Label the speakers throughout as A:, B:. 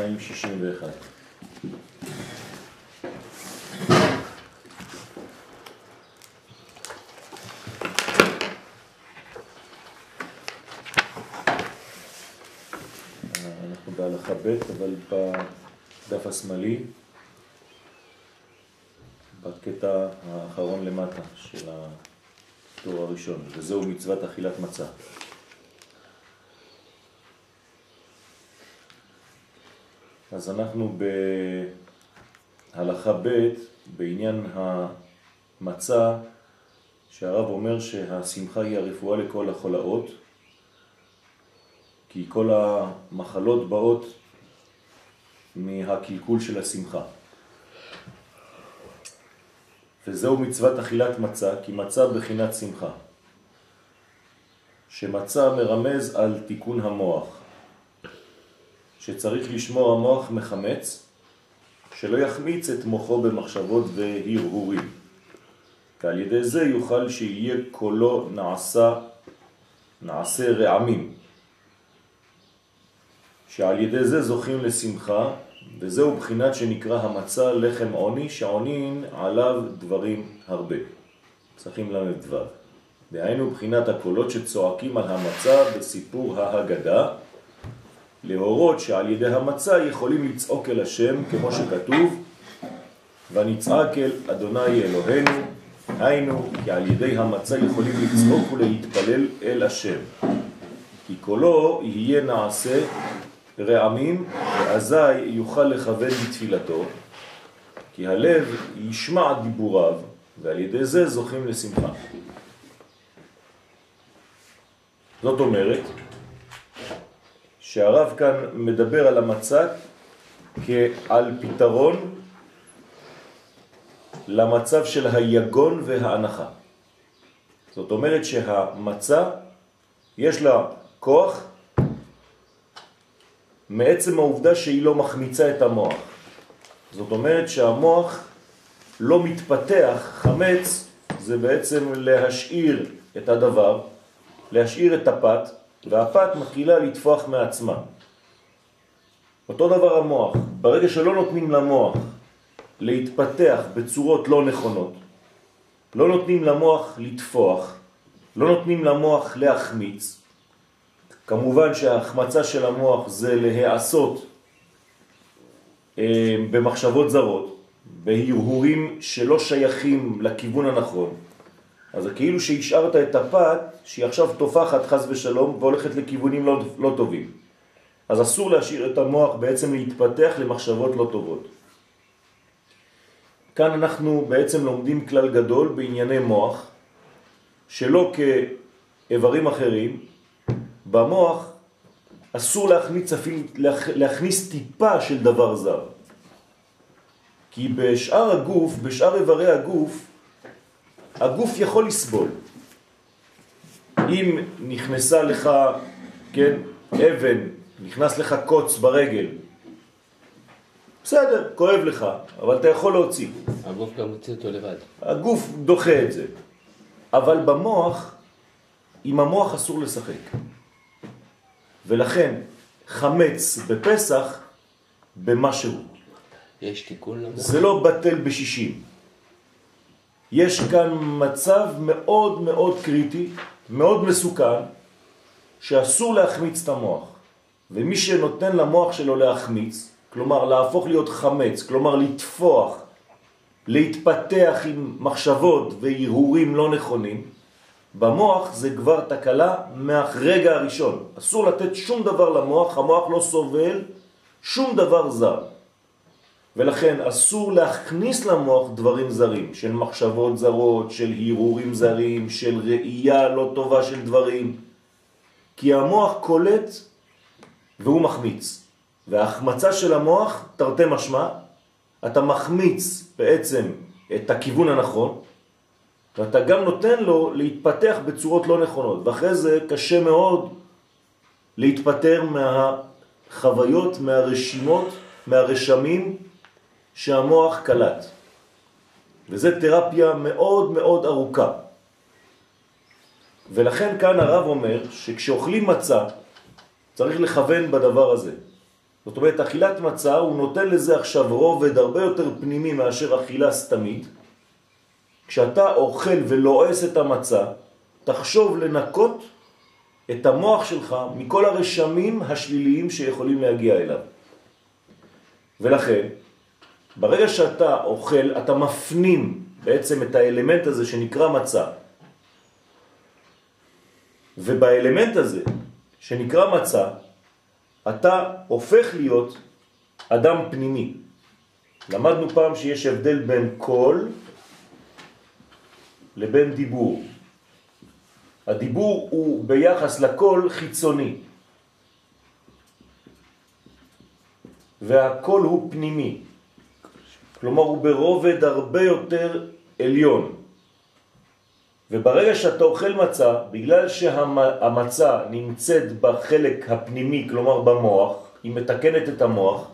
A: 261. אנחנו בהלכה ב', אבל בדף השמאלי, בקטע האחרון למטה של הטור הראשון, וזהו מצוות אכילת מצה. אז אנחנו בהלכה ב' בעניין המצה, שהרב אומר שהשמחה היא הרפואה לכל החולאות, כי כל המחלות באות מהקלקול של השמחה. וזהו מצוות אכילת מצה, כי מצה בחינת שמחה. שמצה מרמז על תיקון המוח, שצריך לשמור המוח מחמץ, שלא יחמיץ את מוחו במחשבות והרהורים. ועל ידי זה יוכל שיהיה קולו נעשה, נעשה רעמים, שעל ידי זה זוכים לשמחה, וזהו בחינת שנקרא המצה לחם עוני, שעונין עליו דברים הרבה. צריכים ל"ו. דהיינו בחינת הקולות שצועקים על המצה בסיפור ההגדה, להורות שעל ידי המצה יכולים לצעוק אל השם, כמו שכתוב, ונצעק אל אדוני אלוהינו, היינו, כי על ידי המצה יכולים לצעוק ולהתפלל אל השם. כי קולו יהיה נעשה רעמים, ואזי יוכל לכוון בתפילתו, כי הלב ישמע דיבוריו, ועל ידי זה זוכים לשמחה. זאת אומרת, שהרב כאן מדבר על המצה כעל פתרון למצב של היגון וההנחה. זאת אומרת שהמצה יש לה כוח מעצם העובדה שהיא לא מחמיצה את המוח. זאת אומרת שהמוח לא מתפתח, חמץ זה בעצם להשאיר את הדבר, להשאיר את הפת, והפת מתחילה לתפוח מעצמה. אותו דבר המוח, ברגע שלא נותנים למוח להתפתח בצורות לא נכונות, לא נותנים למוח לתפוח, לא נותנים למוח להחמיץ, כמובן שההחמצה של המוח זה להיעשות אה, במחשבות זרות, בהרהורים שלא שייכים לכיוון הנכון. אז זה כאילו שהשארת את הפת שהיא עכשיו תופחת חס ושלום והולכת לכיוונים לא, לא טובים. אז אסור להשאיר את המוח בעצם להתפתח למחשבות לא טובות. כאן אנחנו בעצם לומדים כלל גדול בענייני מוח, שלא כאיברים אחרים, במוח אסור להכניס, להכניס טיפה של דבר זר. כי בשאר הגוף, בשאר איברי הגוף, הגוף יכול לסבול. אם נכנסה לך, כן, אבן, נכנס לך קוץ ברגל, בסדר, כואב לך, אבל אתה יכול להוציא.
B: הגוף גם מוציא אותו לבד.
A: הגוף דוחה את זה. אבל במוח, עם המוח אסור לשחק. ולכן חמץ בפסח במשהו.
B: יש תיקון למוח?
A: זה לא בטל בשישים. יש כאן מצב מאוד מאוד קריטי, מאוד מסוכן, שאסור להחמיץ את המוח. ומי שנותן למוח שלו להחמיץ, כלומר להפוך להיות חמץ, כלומר לתפוח, להתפתח עם מחשבות והרהורים לא נכונים, במוח זה כבר תקלה מהרגע הראשון. אסור לתת שום דבר למוח, המוח לא סובל שום דבר זר. ולכן אסור להכניס למוח דברים זרים, של מחשבות זרות, של הירורים זרים, של ראייה לא טובה של דברים. כי המוח קולט והוא מחמיץ. וההחמצה של המוח, תרתי משמע, אתה מחמיץ בעצם את הכיוון הנכון, ואתה גם נותן לו להתפתח בצורות לא נכונות, ואחרי זה קשה מאוד להתפטר מהחוויות, מהרשימות, מהרשמים שהמוח קלט. וזה תרפיה מאוד מאוד ארוכה. ולכן כאן הרב אומר שכשאוכלים מצה צריך לכוון בדבר הזה. זאת אומרת, אכילת מצה, הוא נותן לזה עכשיו רובד הרבה יותר פנימי מאשר אכילה סתמית. כשאתה אוכל ולועס את המצה, תחשוב לנקות את המוח שלך מכל הרשמים השליליים שיכולים להגיע אליו. ולכן, ברגע שאתה אוכל, אתה מפנים בעצם את האלמנט הזה שנקרא מצה. ובאלמנט הזה, שנקרא מצה, אתה הופך להיות אדם פנימי. למדנו פעם שיש הבדל בין קול לבין דיבור. הדיבור הוא ביחס לקול חיצוני, והקול הוא פנימי. כלומר הוא ברובד הרבה יותר עליון. וברגע שאתה אוכל מצה, בגלל שהמצה נמצאת בחלק הפנימי, כלומר במוח, היא מתקנת את המוח,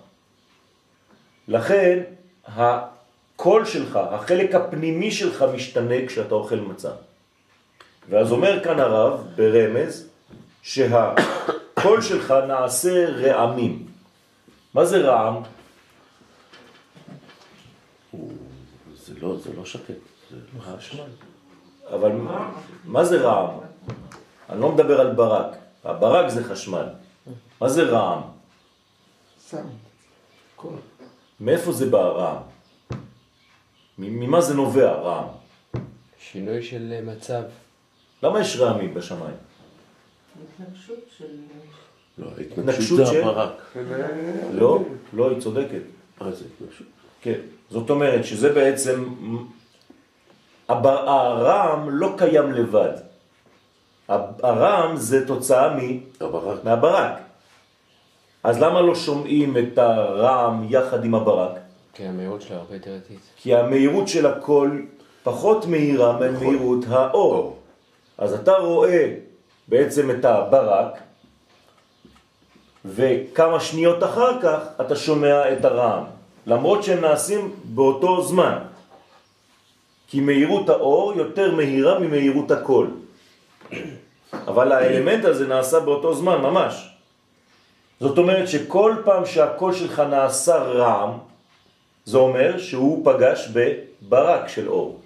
A: לכן הקול שלך, החלק הפנימי שלך משתנה כשאתה אוכל מצה. ואז אומר כאן הרב ברמז שהקול שלך נעשה רעמים. מה זה רעם?
C: זה לא, זה לא שקט, זה חשמל.
A: אבל מה זה רעם? אני לא מדבר על ברק. הברק זה חשמל. מה זה רעם?
D: סאונד, קול.
A: מאיפה זה בא רעם? ממה זה נובע רעם?
B: שינוי של אה, מצב.
A: למה יש רעמים בשמיים?
E: התנגשות של...
C: לא,
A: התנגשות של-
C: זה הברק.
A: לא, לא, היא צודקת.
C: מה זה התנגשות?
A: כן. זאת אומרת שזה בעצם, הרעם לא קיים לבד. הרעם זה תוצאה מ...
C: הברק.
A: מהברק. אז למה לא שומעים את הרעם יחד עם הברק?
B: כי המהירות שלה הרבה יותר איטית.
A: כי המהירות של הכל פחות מהירה ממהירות האור. אז אתה רואה בעצם את הברק, וכמה שניות אחר כך אתה שומע את הרעם, למרות שהם נעשים באותו זמן. כי מהירות האור יותר מהירה ממהירות הקול. אבל האלמנט הזה נעשה באותו זמן ממש. זאת אומרת שכל פעם שהקול שלך נעשה רעם, זה אומר שהוא פגש בברק של אור.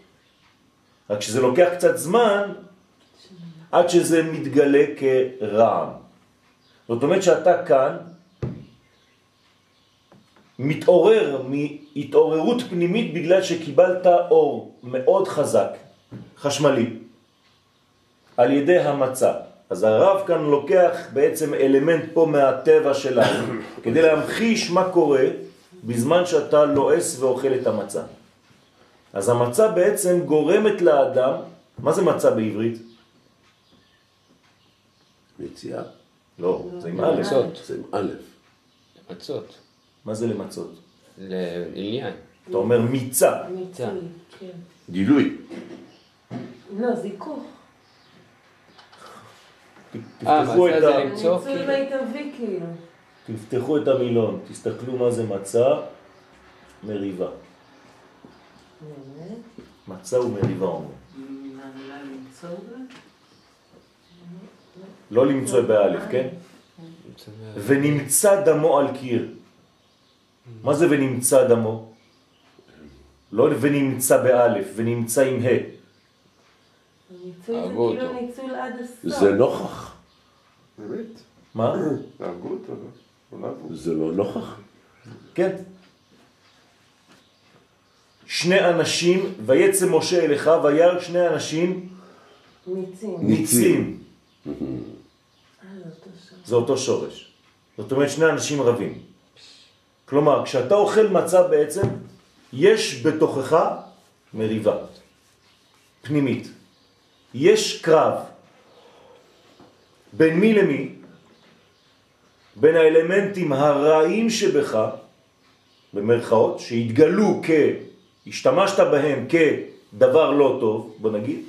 A: רק שזה לוקח קצת זמן עד שזה מתגלה כרעם. זאת אומרת שאתה כאן מתעורר מהתעוררות פנימית בגלל שקיבלת אור מאוד חזק, חשמלי, על ידי המצה. אז הרב כאן לוקח בעצם אלמנט פה מהטבע שלנו, כדי להמחיש מה קורה בזמן שאתה לועס ואוכל את המצה. אז המצה בעצם גורמת לאדם, מה זה מצה בעברית?
C: יציאה.
A: לא, זה עם א'.
C: זה עם א'.
B: מצות.
A: מה זה למצות?
B: לעניין.
A: אתה אומר מיצה.
E: מיצוי, כן.
C: גילוי.
E: לא, זיכוך.
B: אה,
A: תפתחו את, ה...
B: כאילו.
E: מיטבי כאילו.
A: תפתחו את המילון, תסתכלו מה זה מצה, מריבה. מצה ומריבה אומרים. לא למצוא באלף, כן? ונמצא דמו על קיר. מה זה ונמצא דמו? לא ונמצא באלף, ונמצא עם ה'.
B: הרגו
E: כאילו
B: אותו.
E: ניצול עד הסוף.
C: זה נוכח.
D: באמת?
A: מה?
D: הרגו אותו, לא? לא הרגו.
C: זה לא נוכח.
A: כן. שני אנשים, ויצא משה אליך, וירא שני אנשים
E: ניצים.
A: ניצים.
E: אה, אותו.
A: זה אותו שורש. זאת אומרת שני אנשים רבים. כלומר, כשאתה אוכל מצה בעצם, יש בתוכך מריבה פנימית. יש קרב. בין מי למי? בין האלמנטים הרעים שבך, במרכאות, שהתגלו כ... השתמשת בהם כדבר לא טוב, בוא נגיד,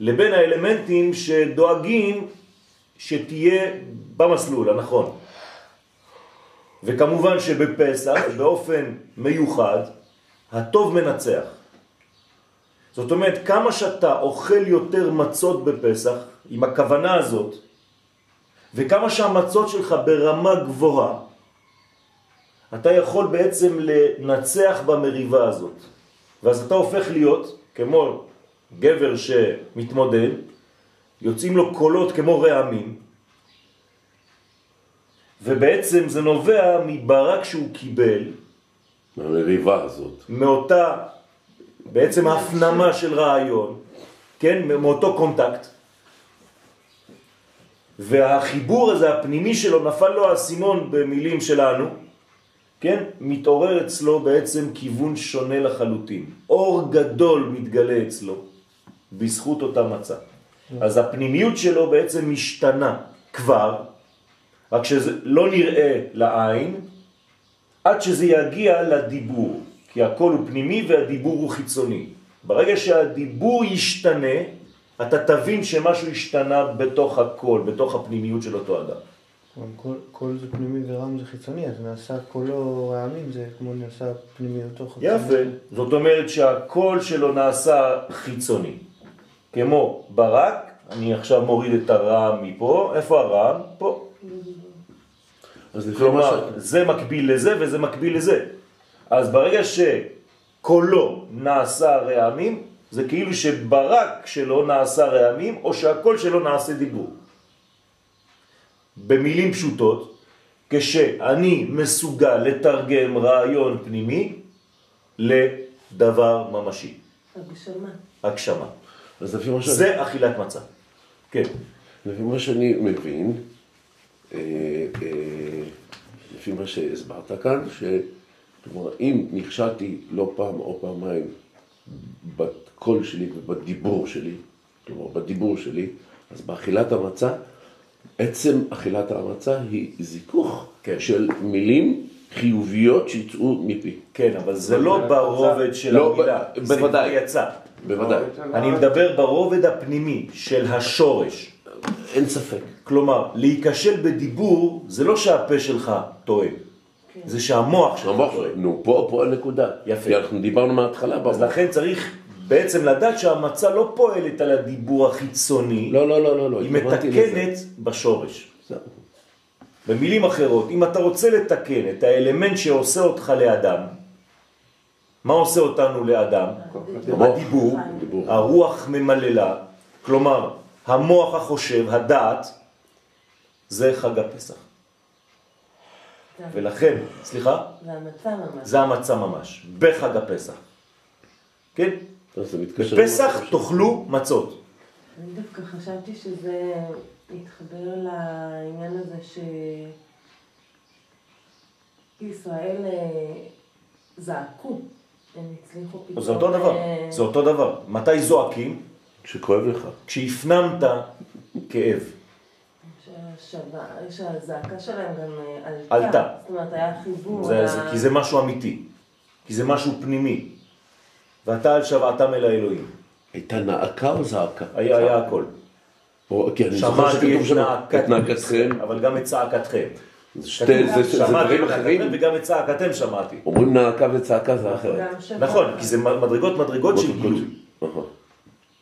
A: לבין האלמנטים שדואגים שתהיה במסלול הנכון. וכמובן שבפסח, באופן מיוחד, הטוב מנצח. זאת אומרת, כמה שאתה אוכל יותר מצות בפסח, עם הכוונה הזאת, וכמה שהמצות שלך ברמה גבוהה, אתה יכול בעצם לנצח במריבה הזאת. ואז אתה הופך להיות כמו גבר שמתמודד, יוצאים לו קולות כמו רעמים, ובעצם זה נובע מברק שהוא קיבל,
C: מהמריבה הזאת.
A: מאותה בעצם הפנמה של רעיון, כן, מאותו קונטקט, והחיבור הזה הפנימי שלו נפל לו האסימון במילים שלנו, כן, מתעורר אצלו בעצם כיוון שונה לחלוטין. אור גדול מתגלה אצלו בזכות אותה מצה. אז הפנימיות שלו בעצם משתנה כבר, רק שזה לא נראה לעין, עד שזה יגיע לדיבור, כי הכל הוא פנימי והדיבור הוא חיצוני. ברגע שהדיבור ישתנה, אתה תבין שמשהו השתנה בתוך הכל, בתוך הפנימיות של אותו אדם.
F: קול, קול זה פנימי ורעם זה חיצוני, אז נעשה קולו רעמים, זה כמו נעשה פנימיותו חיצוני.
A: יפה. זאת אומרת שהקול שלו נעשה חיצוני. כמו ברק, אני עכשיו מוריד את הרעם מפה, איפה הרעם? פה.
C: אז לפי מה
A: כלומר,
C: ש...
A: זה מקביל לזה וזה מקביל לזה. אז ברגע שקולו נעשה רעמים, זה כאילו שברק שלו נעשה רעמים, או שהקול שלו נעשה דיבור. במילים פשוטות, כשאני מסוגל לתרגם רעיון פנימי לדבר ממשי,
E: הגשמה.
A: הגשמה.
C: אז לפי מה ש...
A: זה אכילת מצה. כן.
C: לפי מה שאני מבין, לפי מה שהסברת כאן, שכלומר, אם נכשלתי לא פעם או פעמיים בקול שלי ובדיבור שלי, כלומר בדיבור שלי, אז באכילת המצה, עצם אכילת המצה היא זיכוך
A: כן.
C: של מילים חיוביות שיצאו מפי.
A: כן, אבל זה לא ברובד של
C: לא,
A: המילה,
C: ב-
A: זה כבר
C: בוודאי.
A: יצא.
C: בוודאי,
A: אני מדבר ברובד הפנימי של השורש.
C: אין ספק.
A: כלומר, להיכשל בדיבור זה לא שהפה שלך טועה, זה שהמוח שלך טועה.
C: נו, פה, פה הנקודה.
A: יפה.
C: כי אנחנו דיברנו מההתחלה.
A: אז. לכן צריך בעצם לדעת שהמצה לא פועלת על הדיבור החיצוני,
C: לא, לא, לא, לא, לא.
A: היא
C: לזה.
A: מתקנת בשורש. במילים אחרות, אם אתה רוצה לתקן את האלמנט שעושה אותך לאדם, מה עושה אותנו לאדם? הדיבור,
C: דיבור.
A: הרוח ממללה, כלומר המוח החושב, הדעת, זה חג הפסח. ולכן, סליחה,
E: זה המצה ממש.
A: זה המצה ממש, בחג הפסח. כן? בפסח תאכלו מצות.
E: אני דווקא חשבתי שזה יתחבר לעניין הזה שישראל אה, זעקו, הם הצליחו פתאום...
A: זה אותו דבר,
E: אה,
A: זה אותו דבר. מתי זועקים?
C: כשכואב לך.
A: כשהפנמת כאב.
E: שהזעקה שלהם גם אה, עלתה.
A: עלתה.
E: זאת אומרת, היה חיבור.
A: זה,
E: היה-
A: זה, כי זה משהו אמיתי, כי זה משהו פנימי. ואתה על שוועתם אל האלוהים.
C: הייתה נעקה או זעקה?
A: היה, היה הכל.
C: או, כי אני זוכר
A: שמעתי
C: שכתוב
A: את
C: שם את נעקתכם.
A: אבל גם את צעקתכם.
C: זה שתי, זה, זה
A: שמעתי
C: דברים אחרים.
A: וגם את צעקתכם שמעתי.
C: אומרים נעקה וצעקה זה אחרת.
A: נכון, כי זה מדרגות מדרגות של גילוי.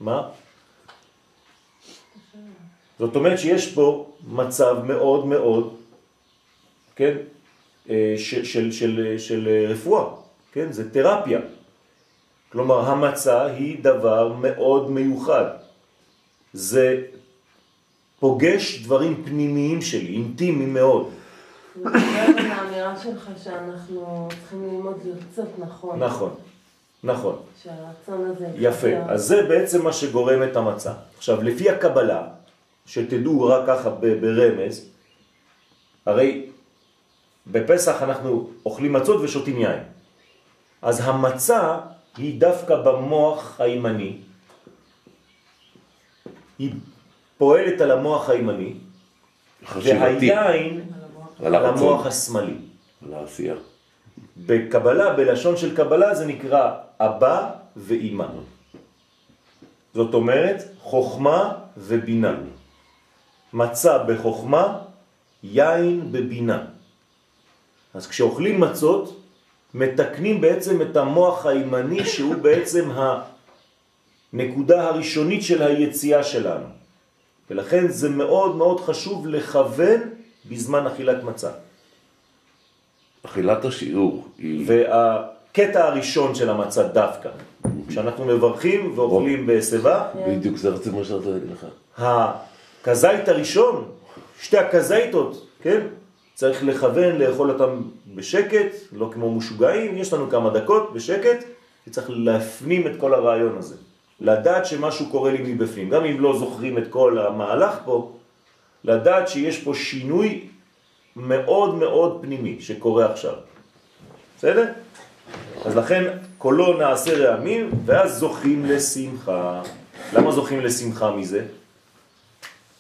A: מה? זאת אומרת שיש פה מצב מאוד מאוד, כן, אה, של, של, של, של אה, רפואה, כן, זה תרפיה. כלומר, המצה היא דבר מאוד מיוחד. זה פוגש דברים פנימיים שלי, אינטימיים מאוד.
E: זה האמירה שלך שאנחנו צריכים ללמוד לרצות נכון.
A: נכון, נכון.
E: שהרצון הזה...
A: יפה. אז זה בעצם מה שגורם את המצה. עכשיו, לפי הקבלה, שתדעו רק ככה ברמז, הרי בפסח אנחנו אוכלים מצות ושותים יין. אז המצה היא דווקא במוח הימני, היא פועלת על המוח הימני,
C: חשיבתי.
A: והיין
C: על.
A: המוח השמאלי.
C: על העשייה.
A: בקבלה, בלשון של קבלה, זה נקרא אבא ואימא. זאת אומרת, חוכמה ובינה. מצה בחוכמה, יין בבינה. אז כשאוכלים מצות, מתקנים בעצם את המוח הימני, שהוא בעצם הנקודה הראשונית של היציאה שלנו. ולכן זה מאוד מאוד חשוב לכוון בזמן אכילת מצה.
C: אכילת השיעור היא...
A: והקטע הראשון של המצה דווקא, כשאנחנו מברכים ואוכלים בשיבה,
C: בדיוק זה רציתי מה שרציתי להגיד לך.
A: הכזית הראשון, שתי הכזיתות, כן? צריך לכוון לאכול אותם בשקט, לא כמו משוגעים, יש לנו כמה דקות בשקט, וצריך להפנים את כל הרעיון הזה. לדעת שמשהו קורה לי מבפנים, גם אם לא זוכרים את כל המהלך פה, לדעת שיש פה שינוי מאוד מאוד פנימי שקורה עכשיו. בסדר? אז לכן קולו נעשה רעמים, ואז זוכים לשמחה. למה זוכים לשמחה מזה?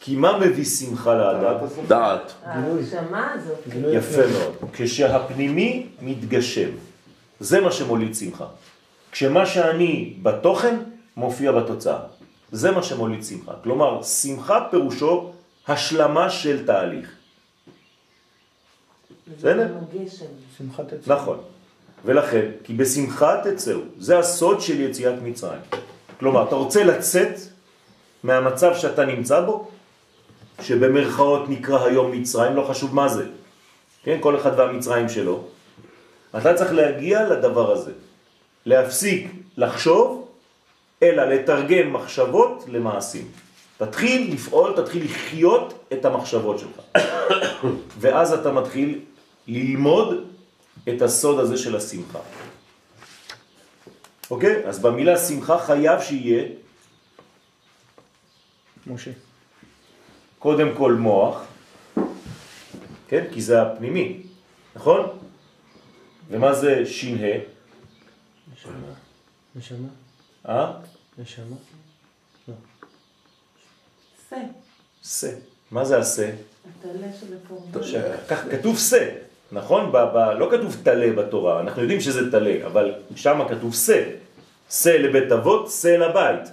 A: כי מה מביא שמחה לאדם?
C: דעת.
E: ההגשמה הזאת.
A: יפה מאוד. כשהפנימי מתגשם, זה מה שמוליד שמחה. כשמה שאני בתוכן מופיע בתוצאה. זה מה שמוליד שמחה. כלומר, שמחה פירושו השלמה של תהליך. בסדר?
E: הגשם.
F: שמחת עצמם.
A: נכון. ולכן, כי בשמחה תצאו, זה הסוד של יציאת מצרים. כלומר, אתה רוצה לצאת מהמצב שאתה נמצא בו, שבמרכאות נקרא היום מצרים, לא חשוב מה זה. כן, כל אחד והמצרים שלו. אתה צריך להגיע לדבר הזה. להפסיק לחשוב, אלא לתרגם מחשבות למעשים. תתחיל לפעול, תתחיל לחיות את המחשבות שלך. ואז אתה מתחיל ללמוד את הסוד הזה של השמחה. אוקיי? אז במילה שמחה חייב שיהיה
F: משה.
A: קודם כל מוח, כן? כי זה הפנימי, נכון? ומה זה ש"ה?
F: נשמה. נשמה?
A: אה?
F: נשמה?
E: שא.
A: שא. מה זה. כך כתוב שא, נכון? ב, ב, לא כתוב תלה בתורה, אנחנו יודעים שזה תלה, אבל שם כתוב שא. שא לבית אבות, שא לבית.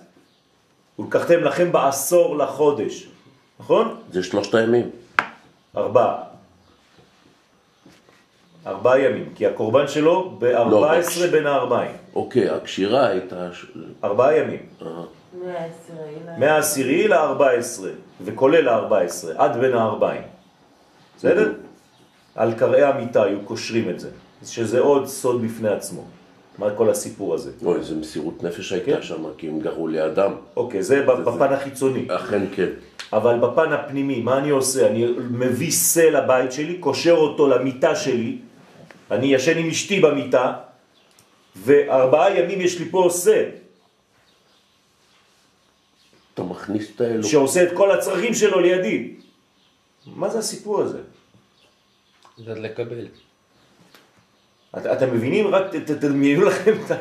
A: ולקחתם לכם בעשור לחודש, נכון?
C: זה שלושת הימים.
A: ארבעה. ארבעה ימים, כי הקורבן שלו ב-14
C: בקש-
A: בין הארבעים.
C: אוקיי, הקשירה הייתה...
A: ארבעה ימים.
C: אה,
E: מהעשירי. ל-
A: מהעשירי ל-14, וכולל ה-14, עד בין הארבעים. בסדר? על קרעי המיטה היו קושרים את זה, שזה עוד סוד בפני עצמו. מה כל הסיפור הזה?
C: אוי, איזה מסירות נפש
A: כן.
C: הייתה שם, כי הם גרו לידם.
A: אוקיי, זה בפן החיצוני.
C: אכן כן.
A: אבל בפן הפנימי, מה אני עושה? אני מביא סל לבית שלי, קושר אותו למיטה שלי, אני ישן עם אשתי במיטה, וארבעה ימים יש לי פה סל,
C: אתה מכניס את האלוק.
A: שעושה את כל הצרכים שלו לידי. מה זה הסיפור הזה?
B: זה לקבל.
A: את, אתם מבינים? רק ת- ת- תדמיינו לכם את ה...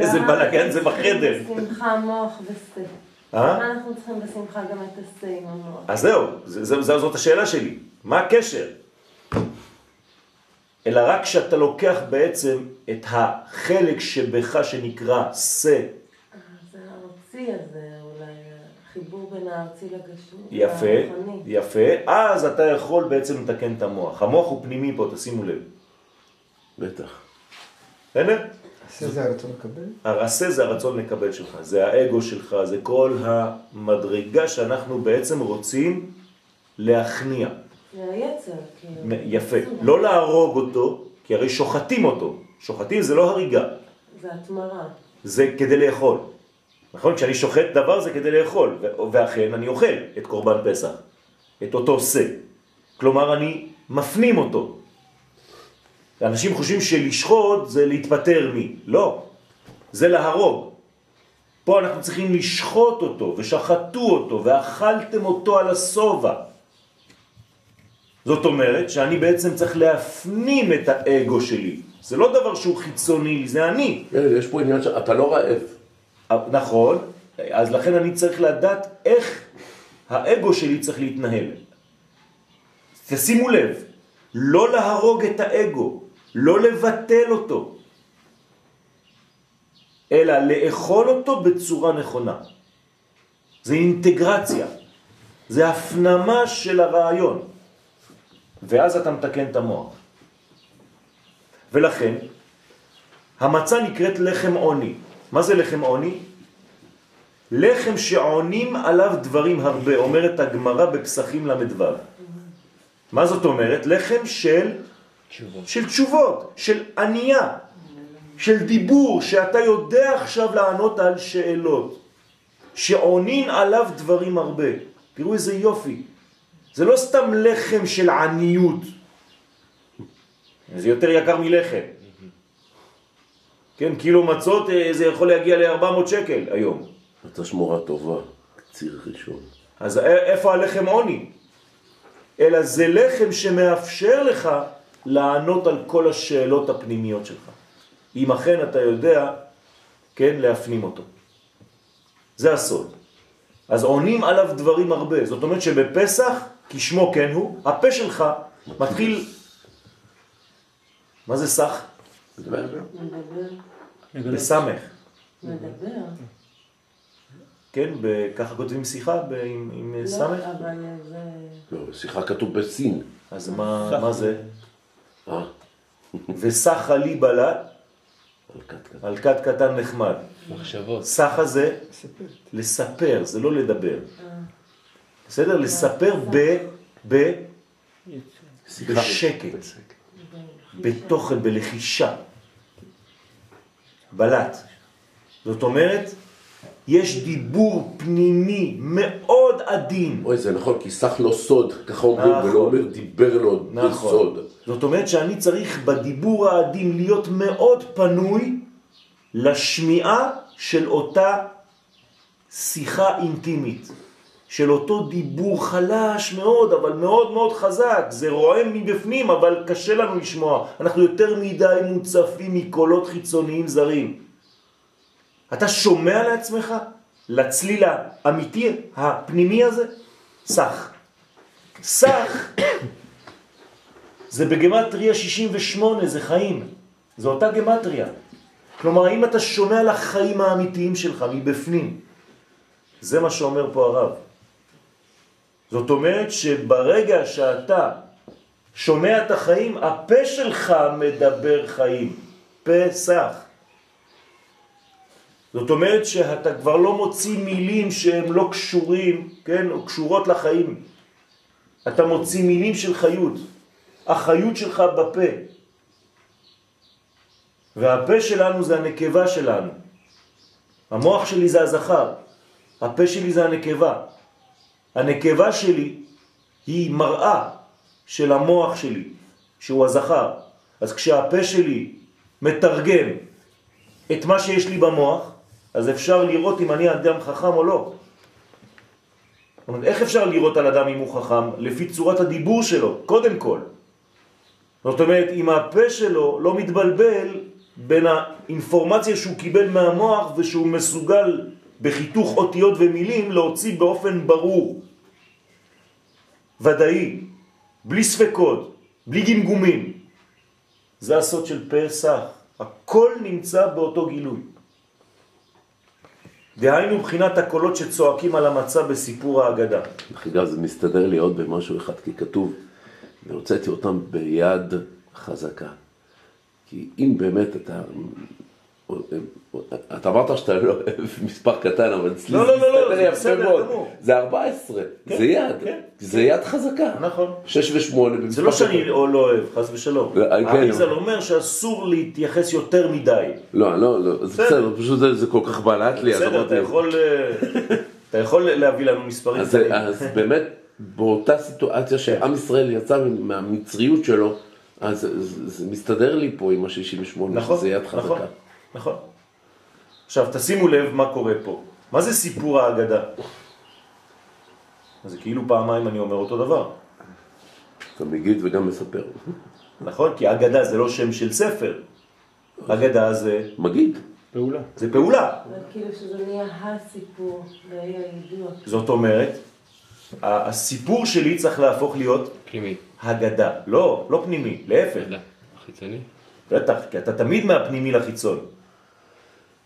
A: איזה בלאגן
E: אנחנו
A: זה בחדר.
E: בשמחה מוח ושא.
A: אה?
E: למה אנחנו צריכים בשמחה גם את עם המוח?
A: אז זהו, זה, זה, זה, זאת השאלה שלי. מה הקשר? אלא רק כשאתה לוקח בעצם את החלק שבך שנקרא שא,
E: זה הארצי הזה, אולי החיבור בין הארצי לגשמי.
A: יפה. יפה, אז אתה יכול בעצם לתקן את המוח. המוח הוא פנימי פה, תשימו לב.
C: בטח.
A: בסדר?
D: עשה זה הרצון לקבל?
A: הרסה זה הרצון לקבל שלך, זה האגו שלך, זה כל המדרגה שאנחנו בעצם רוצים להכניע.
E: זה היצר, כאילו.
A: יפה. לא להרוג אותו, כי הרי שוחטים אותו. שוחטים זה לא הריגה,
E: זה התמרה.
A: זה כדי לאכול. נכון? כשאני שוחט דבר זה כדי לאכול, ואכן אני אוכל את קורבן פסח, את אותו שא. כלומר, אני מפנים אותו. אנשים חושבים שלשחוט זה להתפטר מי. לא, זה להרוג. פה אנחנו צריכים לשחוט אותו, ושחטו אותו, ואכלתם אותו על הסובה. זאת אומרת שאני בעצם צריך להפנים את האגו שלי. זה לא דבר שהוא חיצוני זה אני.
C: כן, יש פה עניין שאתה לא רעב.
A: נכון, אז לכן אני צריך לדעת איך האגו שלי צריך להתנהל. תשימו לב, לא להרוג את האגו, לא לבטל אותו, אלא לאכול אותו בצורה נכונה. זה אינטגרציה, זה הפנמה של הרעיון, ואז אתה מתקן את המוח. ולכן, המצה נקראת לחם עוני. מה זה לחם עוני? לחם שעונים עליו דברים הרבה, אומרת הגמרא בפסחים ל"ו. מה זאת אומרת? לחם של
B: תשובות.
A: של תשובות, של ענייה, של דיבור, שאתה יודע עכשיו לענות על שאלות, שעונין עליו דברים הרבה. תראו איזה יופי. זה לא סתם לחם של עניות, זה יותר יקר מלחם. כן, קילו מצות אה, זה יכול להגיע ל-400 שקל היום.
C: אתה שמורה טובה, קציר ראשון.
A: אז איפה הלחם עוני? אלא זה לחם שמאפשר לך לענות על כל השאלות הפנימיות שלך. אם אכן אתה יודע, כן, להפנים אותו. זה הסוד. אז עונים עליו דברים הרבה. זאת אומרת שבפסח, כשמו כן הוא, הפה שלך מתחיל... מה זה סך?
E: מדבר,
A: בסמך.
E: מדבר.
A: כן, ב- ככה כותבים שיחה ב- עם,
E: לא,
A: סמך?
E: אבל זה...
C: לא, שיחה כתוב בסין.
A: אז מה, מה זה?
C: אה,
A: וסחה לי בלט
C: על
A: כת קטן נחמד.
B: מחשבות.
A: סחה זה לספר, זה לא לדבר.
E: אה.
A: בסדר? לספר ב... ב...
C: שיחה.
A: בשקט, בתוכן, בלחישה. בלט. זאת אומרת, יש דיבור פנימי מאוד עדין.
C: אוי, זה נכון, כי סך לו סוד, ככה אומרים,
A: נכון.
C: ולא אומר דיבר לו
A: נכון.
C: בסוד.
A: זאת אומרת שאני צריך בדיבור העדין להיות מאוד פנוי לשמיעה של אותה שיחה אינטימית, של אותו דיבור חלש מאוד, אבל מאוד מאוד חזק. זה רועם מבפנים, אבל קשה לנו לשמוע. אנחנו יותר מדי מוצפים מקולות חיצוניים זרים. אתה שומע לעצמך? לצליל האמיתי, הפנימי הזה? סך. סך זה בגמטריה 68, זה חיים. זה אותה גמטריה. כלומר, האם אתה שומע לחיים האמיתיים שלך מבפנים? זה מה שאומר פה הרב. זאת אומרת שברגע שאתה שומע את החיים, הפה שלך מדבר חיים. פסח. זאת אומרת שאתה כבר לא מוציא מילים שהם לא קשורים, כן, או קשורות לחיים. אתה מוציא מילים של חיות. החיות שלך בפה. והפה שלנו זה הנקבה שלנו. המוח שלי זה הזכר, הפה שלי זה הנקבה. הנקבה שלי היא מראה של המוח שלי, שהוא הזכר. אז כשהפה שלי מתרגם את מה שיש לי במוח, אז אפשר לראות אם אני אדם חכם או לא. אומרת, איך אפשר לראות על אדם אם הוא חכם? לפי צורת הדיבור שלו, קודם כל. זאת אומרת, אם הפה שלו לא מתבלבל בין האינפורמציה שהוא קיבל מהמוח ושהוא מסוגל בחיתוך אותיות ומילים להוציא באופן ברור, ודאי, בלי ספקות, בלי גמגומים. זה הסוד של פסח. הכל נמצא באותו גילוי. דהיינו בחינת הקולות שצועקים על המצע בסיפור ההגדה.
C: דרך אגב, זה מסתדר לי עוד במשהו אחד, כי כתוב, והוצאתי אותם ביד חזקה. כי אם באמת אתה... אתה אמרת שאתה לא אוהב מספר קטן, אבל אצלי
A: לא,
C: זה
A: לא, לא, לא,
C: יפה מאוד. זה 14,
A: כן,
C: זה יד,
A: כן,
C: זה יד חזקה.
A: נכון.
C: 6 ו-8 במספר
A: זה לא שאני לא אוהב, חס ושלום.
C: כן,
A: האריזל
C: אבל-
A: אומר שאסור להתייחס יותר מדי.
C: לא, לא, לא, זה
A: בסדר.
C: פשוט זה- זה כל כך בלט לי,
A: בסדר,
C: אמרתי,
A: אתה יכול, אה, אתה יכול להביא לנו מספרים
C: אז, באמת, באותה סיטואציה שעם ישראל יצא מהמצריות שלו, אז זה, זה מסתדר לי פה עם ה-68,
A: נכון,
C: שזה יד
A: נכון,
C: חזקה.
A: נכון. עכשיו תשימו לב מה קורה פה. מה זה סיפור ההגדה? זה כאילו פעמיים אני אומר אותו דבר.
C: אתה מגיד וגם מספר.
A: נכון? כי אגדה זה לא שם של ספר. אגדה זה,
C: מגיד.
F: פעולה.
A: זה פעולה.
E: זה כאילו שזה נהיה הסיפור, זה יהיה הידוע.
A: זאת אומרת, הסיפור שלי צריך להפוך להיות
B: פנימי.
A: הגדה. לא, לא פנימי, להפך.
B: לא. חיצוני.
A: בטח, כי אתה תמיד מהפנימי לחיצון.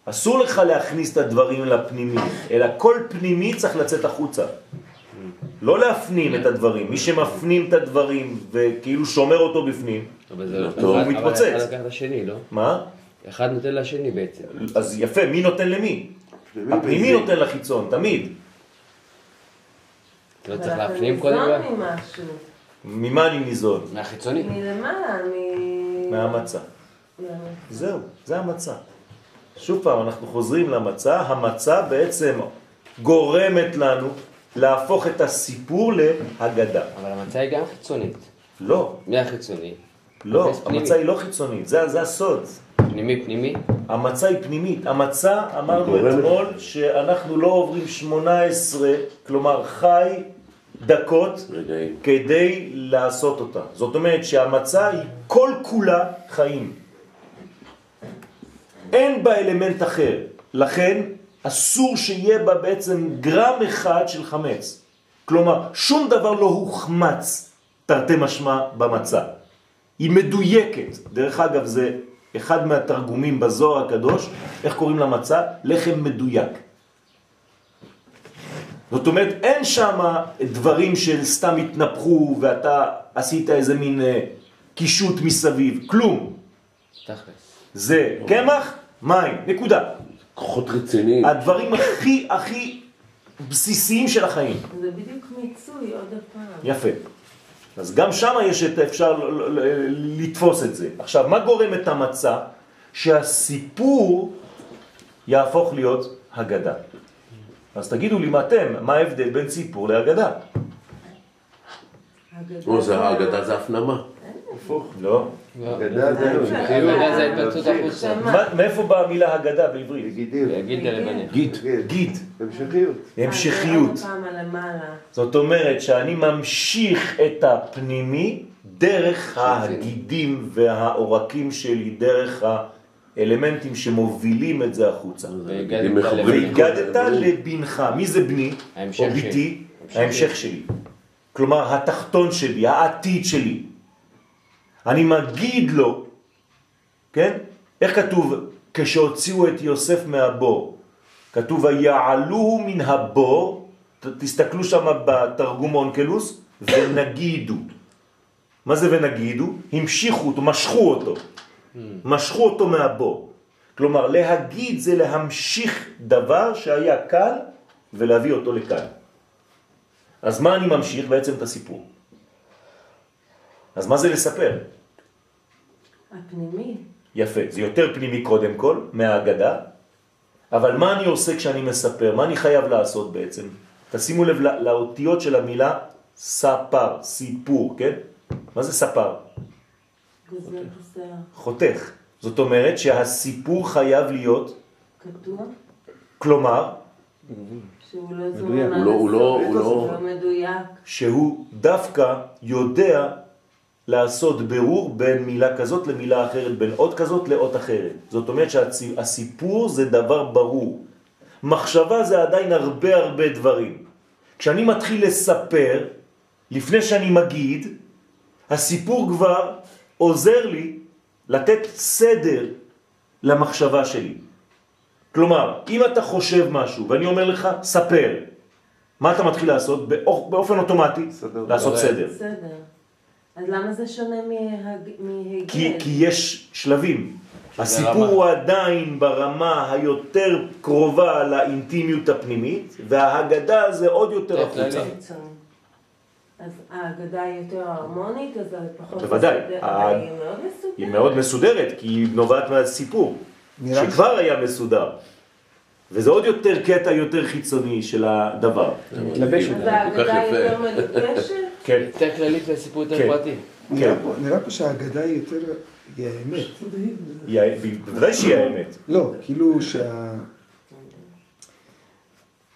A: אסור לך להכניס את הדברים לפנימי, אלא כל פנימי צריך לצאת החוצה. לא להפנים את הדברים. מי שמפנים את הדברים וכאילו שומר אותו בפנים,
B: אבל זה
C: לא
B: אבל-
C: טוב.
B: אבל
A: הוא מתפוצץ.
B: אחד לקח השני, לא?
A: מה?
B: אחד נותן לשני בעצם.
A: אז יפה, מי נותן למי? הפנימי נותן לחיצון, תמיד.
B: לא צריך
E: אבל
B: להפנים קודם כל?
A: ממה אני ניזון?
B: מהחיצוני.
E: מלמעלה, מ...
A: מהמצה. זהו, זה המצה. שוב פעם, אנחנו חוזרים למצה, המצה בעצם גורמת לנו להפוך את הסיפור להגדה.
B: אבל המצה היא גם חיצונית.
A: לא,
B: מי החיצוני?
A: לא. המצה היא לא חיצונית, זה, זה הסוד.
B: פנימי פנימי?
A: המצה היא פנימית. המצה, אמרנו. אתמול, שאנחנו לא עוברים 18, כלומר חי דקות,
C: רגעים.
A: כדי לעשות אותה. זאת אומרת שהמצה היא כל כולה חיים. אין בה אלמנט אחר. לכן אסור שיהיה בה בעצם גרם אחד של חמץ. כלומר, שום דבר לא הוחמץ, תרתי משמע, במצה. היא מדויקת. דרך אגב, זה אחד מהתרגומים בזוהר הקדוש, איך קוראים למצה? לחם מדויק. זאת אומרת, אין שם דברים של סתם התנפחו ואתה עשית איזה מין אה, קישוט מסביב, כלום.
B: תכלס.
A: זה קמח, מים, נקודה.
C: כוחות רציניים.
A: הדברים הכי הכי בסיסיים של החיים.
E: זה בדיוק מיצוי עוד הפעם.
A: יפה. אז גם שם יש את אפשר ל- ל- ל- לתפוס את זה. עכשיו, מה גורם את המצע? שהסיפור יהפוך להיות הגדה. אז תגידו לי מה אתם, מה ההבדל בין סיפור להגדה?
E: הגדה
C: או, זה האגדה זה הפנמה.
D: הפוך.
A: לא.
D: אגדה זה לא.
B: הגדה זה ההתבטאות החוצה.
A: מה, מאיפה באה המילה הגדה בעברית? גיד. גיד.
D: המשכיות.
A: המשכיות.
E: על למעלה.
A: זאת אומרת שאני ממשיך את הפנימי דרך הגידים והעורקים שלי, דרך האלמנטים שמובילים את זה החוצה.
B: והגדת
A: לבנך. מי זה בני? או
B: שלי.
A: ביתי?
B: ההמשך
A: שלי. כלומר, התחתון שלי, העתיד שלי. אני מגיד לו, כן? איך כתוב כשהוציאו את יוסף מהבור? כתוב ויעלוהו מן הבור, תסתכלו שם בתרגום אונקלוס, ונגידו. מה זה ונגידו? המשיכו אותו, משכו אותו. משכו אותו מהבור. כלומר, להגיד זה להמשיך דבר שהיה כאן ולהביא אותו לכאן. אז מה אני ממשיך? בעצם את הסיפור. אז מה זה לספר?
E: הפנימי.
A: יפה, זה יותר פנימי קודם כל, מהאגדה, אבל מה אני עושה כשאני מספר? מה אני חייב לעשות בעצם? תשימו לב לא- לאותיות של המילה ספר, סיפור, כן? מה זה ספר?
E: בשר.
A: חותך. זאת אומרת שהסיפור חייב להיות,
E: קטוע.
A: כלומר,
E: שהוא לא
C: הוא לא- הוא לא-
E: הסוף,
C: הוא לא-
E: לא מדויק.
A: שהוא דווקא יודע לעשות ברור בין מילה כזאת למילה אחרת, בין אות כזאת לאות אחרת. זאת אומרת שהסיפור זה דבר ברור. מחשבה זה עדיין הרבה הרבה דברים. כשאני מתחיל לספר, לפני שאני מגיד, הסיפור כבר עוזר לי לתת סדר למחשבה שלי. כלומר, אם אתה חושב משהו ואני אומר לך, ספר, מה אתה מתחיל לעשות? באופ- באופן אוטומטי,
D: סדר.
A: לעשות
B: ברור.
A: סדר.
E: אז למה זה שונה מהג- מהגל?
A: כי, כי יש שלבים. הסיפור. הוא עדיין ברמה היותר קרובה לאינטימיות הפנימית, וההגדה זה עוד יותר החוצה.
E: אז ההגדה היא יותר הרמונית, אז פחות...
A: בוודאי.
E: היא מאוד מסודרת.
A: היא מאוד מסודרת, כי היא נובעת מהסיפור, שכבר היה מסודר. וזה עוד יותר קטע יותר חיצוני של הדבר.
F: מתלבש
E: אז ההגדה. יותר מדוקשת?
A: כן,
B: יותר כללית וסיפור יותר
A: כן.
B: פרטי.
G: נראה פה- נראה פה שהאגדה היא יותר, היא האמת.
A: בוודאי שהיא האמת.
G: לא, כאילו שה...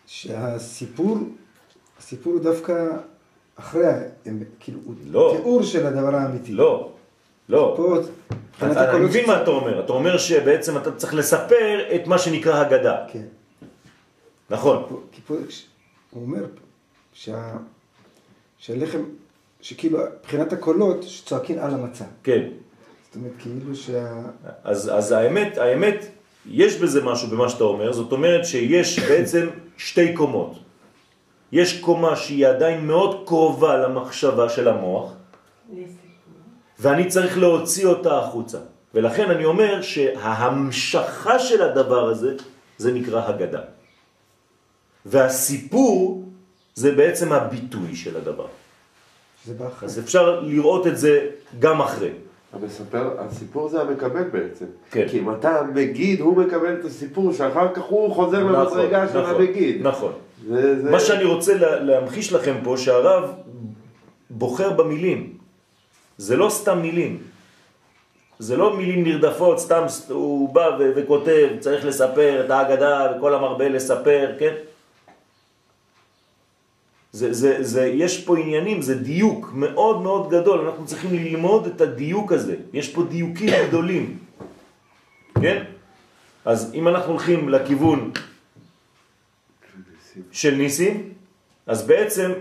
G: שהסיפור, הסיפור הוא דווקא אחרי האמת, כאילו, הוא
A: לא.
G: תיאור של הדבר האמיתי.
A: לא, לא.
G: פה,
A: אני
G: הקולות
A: מבין מה אתה אומר. אתה אומר שבעצם אתה צריך לספר את מה שנקרא הגדה.
G: כן.
A: נכון.
G: פה- כי פה, הוא אומר פה, שה... שהלחם, שכאילו, מבחינת הקולות, שצועקים על המצה.
A: כן.
G: זאת אומרת, כאילו שה...
A: אז, אז האמת, האמת, יש בזה משהו במה שאתה אומר, זאת אומרת שיש בעצם שתי קומות. יש קומה שהיא עדיין מאוד קרובה למחשבה של המוח. ואני צריך להוציא אותה החוצה. ולכן אני אומר שההמשכה של הדבר הזה, זה נקרא הגדה. והסיפור זה בעצם הביטוי של הדבר.
G: זה בא אחרי.
A: אז אפשר לראות את זה גם אחרי.
C: המספר, הסיפור זה המקבל בעצם.
A: כן.
C: כי אם אתה מגיד, הוא מקבל את הסיפור, שאחר כך הוא חוזר
A: נכון,
C: למדרגה של
A: נכון,
C: המגיד.
A: נכון.
C: זה, זה...
A: מה שאני רוצה לה- להמחיש לכם פה, שהרב בוחר במילים. זה לא סתם מילים. זה לא מילים נרדפות, סתם הוא בא וכותב, צריך לספר את ההגדה וכל המרבה לספר, כן? זה, זה, זה, יש פה עניינים, זה דיוק מאוד מאוד גדול, אנחנו צריכים ללמוד את הדיוק הזה. יש פה דיוקים גדולים, כן? אז אם אנחנו הולכים לכיוון של ניסים, אז בעצם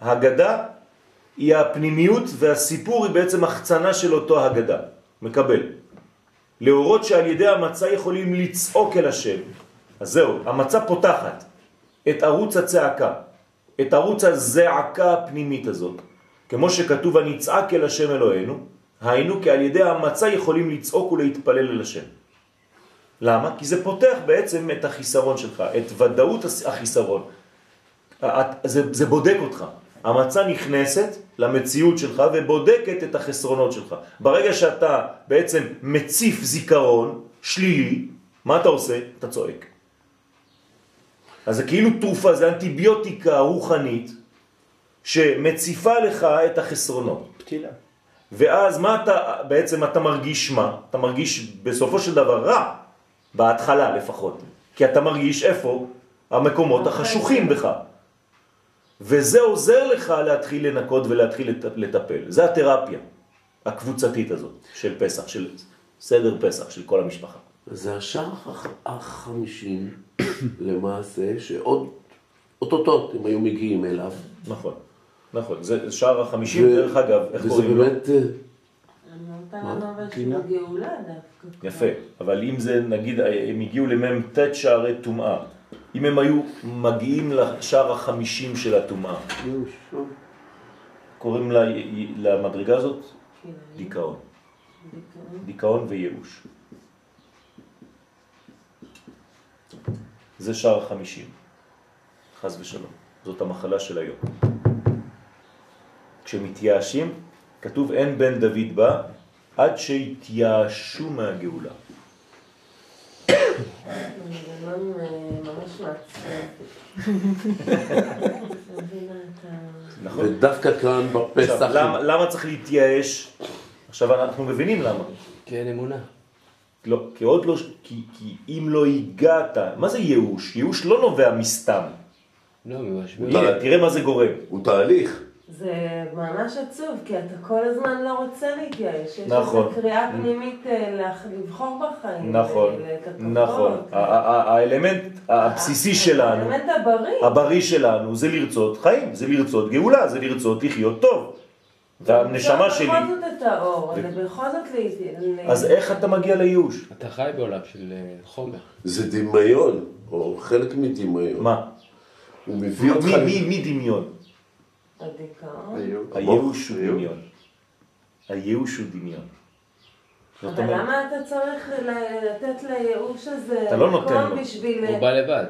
A: ההגדה היא הפנימיות והסיפור היא בעצם החצנה של אותו הגדה, מקבל. להורות שעל ידי המצה יכולים לצעוק אל השם. אז זהו, המצה פותחת את ערוץ הצעקה, את ערוץ הזעקה הפנימית הזאת. כמו שכתוב, הנצעק אל השם אלוהינו, היינו כי על ידי המצה יכולים לצעוק ולהתפלל אל השם. למה? כי זה פותח בעצם את החיסרון שלך, את ודאות החיסרון. זה, זה בודק אותך. המצה נכנסת למציאות שלך ובודקת את החסרונות שלך. ברגע שאתה בעצם מציף זיכרון שלילי, מה אתה עושה? אתה צועק. אז זה כאילו תרופה, זה אנטיביוטיקה רוחנית שמציפה לך את החסרונות.
F: פתילה.
A: ואז מה אתה, בעצם אתה מרגיש מה? אתה מרגיש בסופו של דבר רע, בהתחלה לפחות. כי אתה מרגיש איפה? המקומות החשוכים בך. וזה עוזר לך להתחיל לנקות ולהתחיל לט- לטפל. זה התרפיה הקבוצתית הזאת של פסח, של סדר פסח של כל המשפחה.
C: זה השער הח- החמישים למעשה, שעוד אוטוטות הם היו מגיעים אליו.
A: נכון, נכון. זה שער החמישים,
C: ו-
A: דרך אגב, איך
C: וזה
A: קוראים לו?
C: באמת, אה,
E: דווקא.
A: יפה, אבל אם זה נגיד הם הגיעו למ"ט שערי טומאה, אם הם היו מגיעים לשער החמישים של הטומאה, קוראים לה, למדרגה הזאת
E: כן,
A: דיכאון.
E: דיכאון
A: וייאוש. זה שער החמישים, חז ושלום, זאת המחלה של היום. כשמתייאשים, כתוב אין בן דוד בא עד שהתייאשו מהגאולה. נכון?
C: ודווקא כאן בפסח,
A: למה, למה צריך להתייאש? עכשיו אנחנו מבינים למה.
B: כי אין אמונה.
A: לא, כי עוד לא, כי, כי אם לא הגעת, מה זה ייאוש? ייאוש לא נובע מסתם.
B: לא, ממשבר.
A: הנה, תראה מה זה גורם.
C: הוא תהליך.
E: זה ממש עצוב, כי אתה כל הזמן לא רוצה להתייאש. יש
A: נכון.
E: איזו קריאה פנימית אה, לבחור בחיים.
A: נכון,
E: לכתבות.
A: נכון. האלמנט הבסיסי שלנו,
E: האלמנט הבריא.
A: הבריא שלנו, זה לרצות חיים, זה לרצות גאולה, זה לרצות לחיות טוב. והנשמה שלי,
E: בכל זאת את האור, זה בכל זאת.
A: אז איך אתה מגיע לייאוש?
B: אתה חי בעולם של אה, חומר.
C: זה דמיון, או חלק מדמיון.
A: מה?
C: הוא מביא אותך...
A: מי, מי, מי דמיון?
E: הדיכאון.
A: הייאוש הוא דמיון. הייאוש הוא דמיון.
E: אבל למה אתה צריך לתת לייאוש הזה
A: אתה לא נותן לו.
E: בשביל...
B: הוא בא לבד.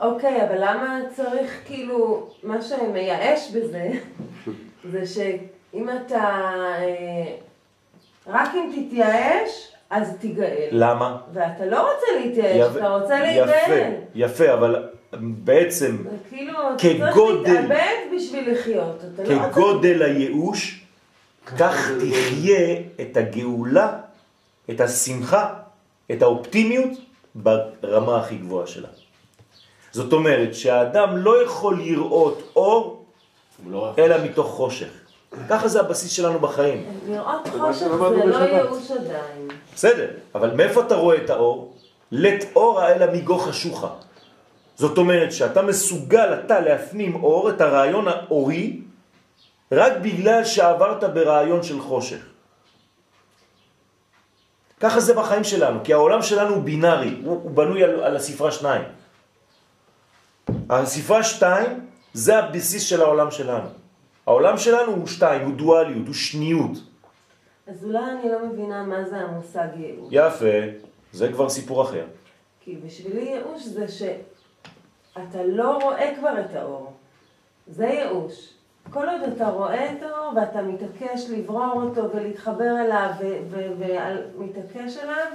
E: אוקיי, אבל למה צריך כאילו, מה שמייאש בזה, זה שאם אתה, אה, רק אם תתייאש, אז תיגאל.
A: למה?
E: ואתה לא רוצה להתייאש,
A: יפה,
E: אתה רוצה
A: יפה,
E: להיגאל.
A: יפה, אבל בעצם
E: כאילו, אתה צריך
A: כגודל-
E: להתאבד בשביל לחיות. אתה לא רוצה...
A: כגודל הייאוש, כך תחיה את הגאולה, את השמחה, את האופטימיות ברמה הכי גבוהה שלה. זאת אומרת שהאדם לא יכול לראות אור
B: הוא לא.
A: אלא מתוך חושך. ככה זה הבסיס שלנו בחיים.
E: לראות
C: מה
E: חושך זה לא. ייאוש עדיין.
A: בסדר, אבל מאיפה אתה רואה את האור? לת אורה אלא מגו חשוכה. זאת אומרת שאתה מסוגל אתה להפנים אור, את הרעיון האורי, רק בגלל שעברת ברעיון של חושך. ככה זה בחיים שלנו, כי העולם שלנו הוא בינארי, הוא, הוא בנוי על, על הספרה שניים. הספרה שתיים זה הבסיס של העולם שלנו. העולם שלנו הוא שתיים, הוא דואליות, הוא שניות.
E: אז אולי אני לא מבינה מה זה המושג ייאוש.
A: יפה, זה כבר סיפור אחר.
E: כי בשבילי ייאוש זה שאתה לא רואה כבר את האור. זה ייאוש. כל עוד אתה רואה את האור ואתה מתעקש לברור אותו ולהתחבר אליו ומתעקש עליו,